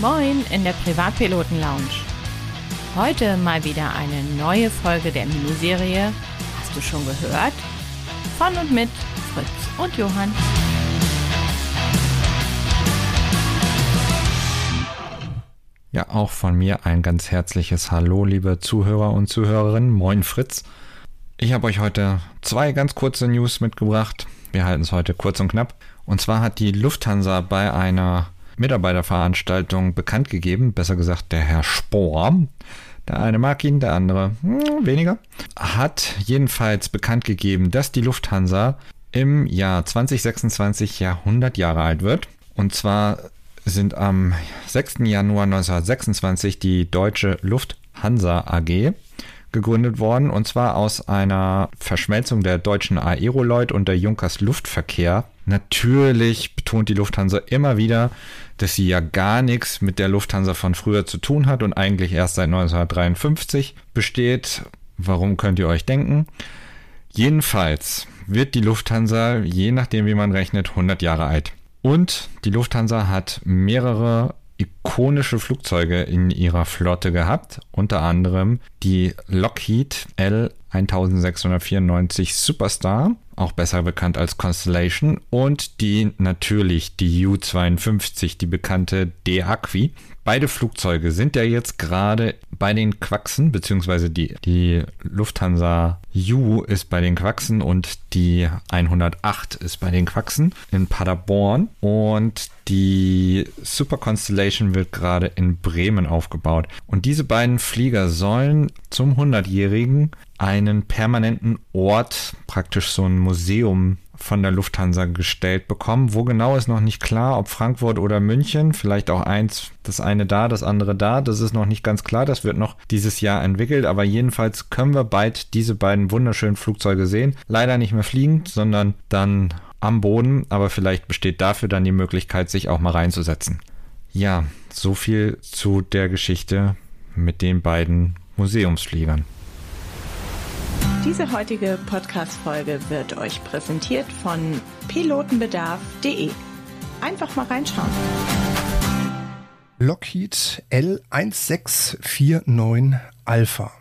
Moin in der Privatpiloten Lounge. Heute mal wieder eine neue Folge der Miniserie. Hast du schon gehört? Von und mit Fritz und Johann. Ja, auch von mir ein ganz herzliches Hallo, liebe Zuhörer und Zuhörerinnen. Moin Fritz. Ich habe euch heute zwei ganz kurze News mitgebracht. Wir halten es heute kurz und knapp. Und zwar hat die Lufthansa bei einer Mitarbeiterveranstaltung bekannt gegeben, besser gesagt der Herr Spohr, der eine mag ihn, der andere hm, weniger, hat jedenfalls bekannt gegeben, dass die Lufthansa im Jahr 2026 ja 100 Jahre alt wird. Und zwar sind am 6. Januar 1926 die Deutsche Lufthansa AG gegründet worden und zwar aus einer Verschmelzung der deutschen Aeroloid und der Junkers Luftverkehr. Natürlich betont die Lufthansa immer wieder, dass sie ja gar nichts mit der Lufthansa von früher zu tun hat und eigentlich erst seit 1953 besteht. Warum könnt ihr euch denken? Jedenfalls wird die Lufthansa, je nachdem wie man rechnet, 100 Jahre alt. Und die Lufthansa hat mehrere ikonische Flugzeuge in ihrer Flotte gehabt, unter anderem die Lockheed L1694 Superstar, auch besser bekannt als Constellation, und die natürlich die U-52, die bekannte D-Acqui. Beide Flugzeuge sind ja jetzt gerade bei den Quaxen, beziehungsweise die, die Lufthansa U ist bei den Quaxen und die 108 ist bei den Quaxen in Paderborn. Und die Super Constellation wird gerade in Bremen aufgebaut. Und diese beiden Flieger sollen zum 100-jährigen einen permanenten Ort, praktisch so ein Museum von der Lufthansa gestellt bekommen. Wo genau ist noch nicht klar, ob Frankfurt oder München, vielleicht auch eins, das eine da, das andere da, das ist noch nicht ganz klar, das wird noch dieses Jahr entwickelt, aber jedenfalls können wir bald diese beiden wunderschönen Flugzeuge sehen. Leider nicht mehr fliegend, sondern dann am Boden, aber vielleicht besteht dafür dann die Möglichkeit, sich auch mal reinzusetzen. Ja, so viel zu der Geschichte mit den beiden Museumsfliegern. Diese heutige Podcast-Folge wird euch präsentiert von pilotenbedarf.de. Einfach mal reinschauen. Lockheed L1649 Alpha.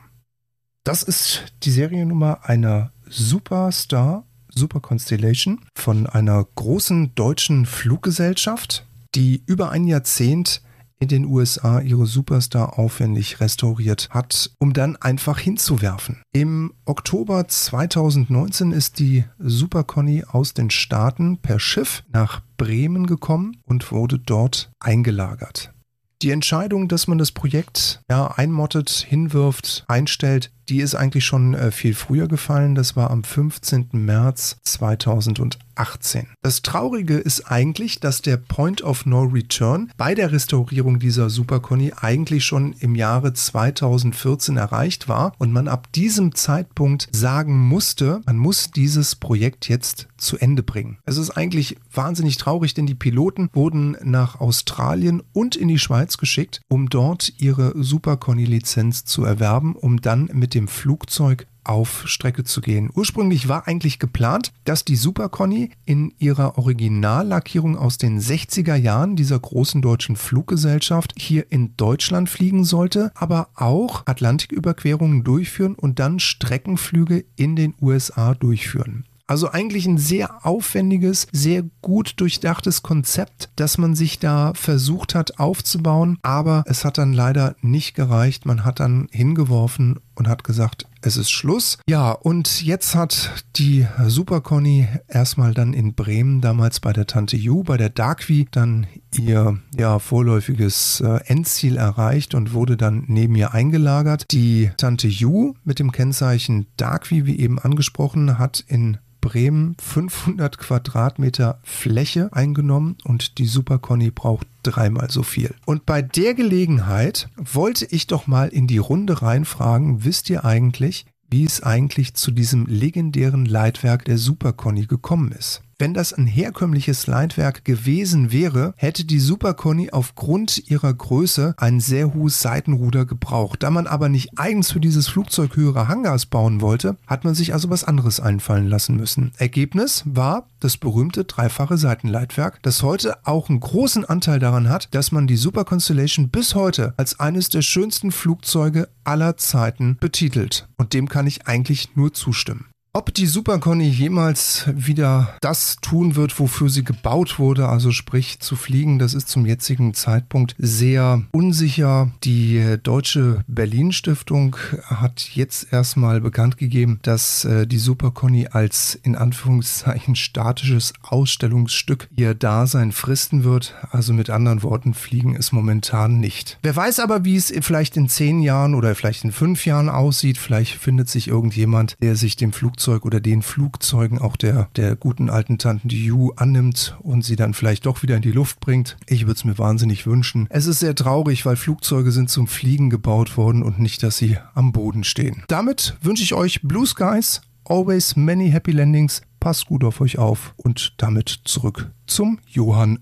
Das ist die Seriennummer einer Superstar, Super Constellation von einer großen deutschen Fluggesellschaft, die über ein Jahrzehnt in den USA ihre Superstar aufwendig restauriert hat, um dann einfach hinzuwerfen. Im Oktober 2019 ist die Super Conny aus den Staaten per Schiff nach Bremen gekommen und wurde dort eingelagert. Die Entscheidung, dass man das Projekt ja, einmottet, hinwirft, einstellt, die ist eigentlich schon äh, viel früher gefallen. Das war am 15. März 2018. Das Traurige ist eigentlich, dass der Point of No Return bei der Restaurierung dieser Super Conny eigentlich schon im Jahre 2014 erreicht war und man ab diesem Zeitpunkt sagen musste, man muss dieses Projekt jetzt zu Ende bringen. Es ist eigentlich wahnsinnig traurig, denn die Piloten wurden nach Australien und in die Schweiz geschickt, um dort ihre Super Conny Lizenz zu erwerben, um dann mit dem Flugzeug auf Strecke zu gehen. Ursprünglich war eigentlich geplant, dass die Super Conny in ihrer Originallackierung aus den 60er Jahren dieser großen deutschen Fluggesellschaft hier in Deutschland fliegen sollte, aber auch Atlantiküberquerungen durchführen und dann Streckenflüge in den USA durchführen. Also eigentlich ein sehr aufwendiges, sehr gut durchdachtes Konzept, das man sich da versucht hat aufzubauen, aber es hat dann leider nicht gereicht. Man hat dann hingeworfen und hat gesagt, es ist Schluss. Ja, und jetzt hat die Super Conny erstmal dann in Bremen damals bei der Tante Ju, bei der Darkvi, dann ihr ja vorläufiges äh, Endziel erreicht und wurde dann neben ihr eingelagert. Die Tante Ju mit dem Kennzeichen Darkvi, wie eben angesprochen, hat in Bremen 500 Quadratmeter Fläche eingenommen und die Super Conny braucht dreimal so viel. Und bei der Gelegenheit wollte ich doch mal in die Runde reinfragen, wisst ihr eigentlich, wie es eigentlich zu diesem legendären Leitwerk der Super Conny gekommen ist? Wenn das ein herkömmliches Leitwerk gewesen wäre, hätte die Super Conny aufgrund ihrer Größe ein sehr hohes Seitenruder gebraucht. Da man aber nicht eigens für dieses Flugzeug höhere Hangars bauen wollte, hat man sich also was anderes einfallen lassen müssen. Ergebnis war das berühmte dreifache Seitenleitwerk, das heute auch einen großen Anteil daran hat, dass man die Super Constellation bis heute als eines der schönsten Flugzeuge aller Zeiten betitelt. Und dem kann ich eigentlich nur zustimmen. Ob die Super jemals wieder das tun wird, wofür sie gebaut wurde, also sprich zu fliegen, das ist zum jetzigen Zeitpunkt sehr unsicher. Die Deutsche Berlin Stiftung hat jetzt erstmal bekannt gegeben, dass äh, die Super als in Anführungszeichen statisches Ausstellungsstück ihr Dasein fristen wird. Also mit anderen Worten, fliegen ist momentan nicht. Wer weiß aber, wie es vielleicht in zehn Jahren oder vielleicht in fünf Jahren aussieht. Vielleicht findet sich irgendjemand, der sich dem Flugzeug Flugzeug oder den Flugzeugen auch der, der guten alten Tanten Yu annimmt und sie dann vielleicht doch wieder in die Luft bringt. Ich würde es mir wahnsinnig wünschen. Es ist sehr traurig, weil Flugzeuge sind zum Fliegen gebaut worden und nicht, dass sie am Boden stehen. Damit wünsche ich euch Blue Skies, always many happy landings. Passt gut auf euch auf und damit zurück zum Johann.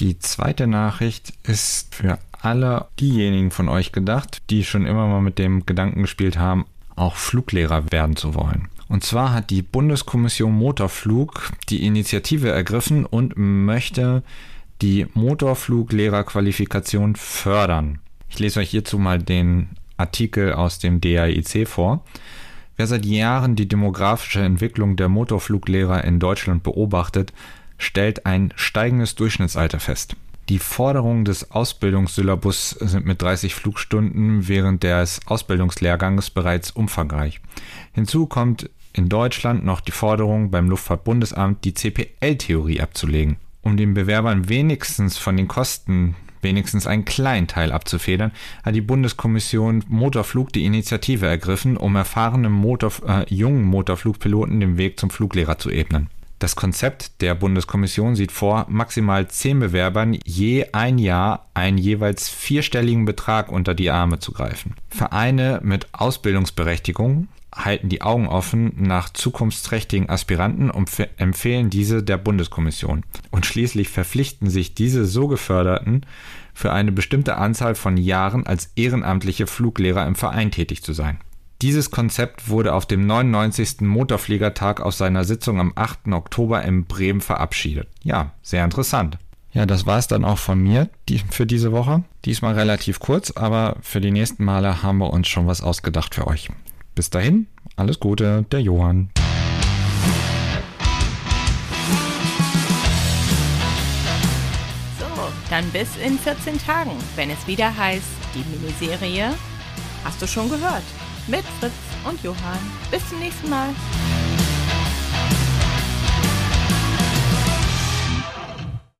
Die zweite Nachricht ist für alle diejenigen von euch gedacht, die schon immer mal mit dem Gedanken gespielt haben, auch Fluglehrer werden zu wollen. Und zwar hat die Bundeskommission Motorflug die Initiative ergriffen und möchte die Motorfluglehrerqualifikation fördern. Ich lese euch hierzu mal den Artikel aus dem DAIC vor. Wer seit Jahren die demografische Entwicklung der Motorfluglehrer in Deutschland beobachtet, stellt ein steigendes Durchschnittsalter fest. Die Forderungen des Ausbildungssyllabus sind mit 30 Flugstunden während des Ausbildungslehrganges bereits umfangreich. Hinzu kommt in Deutschland noch die Forderung beim Luftfahrtbundesamt, die CPL-Theorie abzulegen. Um den Bewerbern wenigstens von den Kosten wenigstens einen kleinen Teil abzufedern, hat die Bundeskommission Motorflug die Initiative ergriffen, um erfahrenen Motor, äh, jungen Motorflugpiloten den Weg zum Fluglehrer zu ebnen. Das Konzept der Bundeskommission sieht vor, maximal zehn Bewerbern je ein Jahr einen jeweils vierstelligen Betrag unter die Arme zu greifen. Vereine mit Ausbildungsberechtigung halten die Augen offen nach zukunftsträchtigen Aspiranten und empfehlen diese der Bundeskommission. Und schließlich verpflichten sich diese so geförderten für eine bestimmte Anzahl von Jahren als ehrenamtliche Fluglehrer im Verein tätig zu sein. Dieses Konzept wurde auf dem 99. Motorfliegertag aus seiner Sitzung am 8. Oktober in Bremen verabschiedet. Ja, sehr interessant. Ja, das war es dann auch von mir die, für diese Woche. Diesmal relativ kurz, aber für die nächsten Male haben wir uns schon was ausgedacht für euch. Bis dahin, alles Gute, der Johann. So, dann bis in 14 Tagen, wenn es wieder heißt, die Miniserie Hast du schon gehört? mit Fritz und Johann. Bis zum nächsten Mal.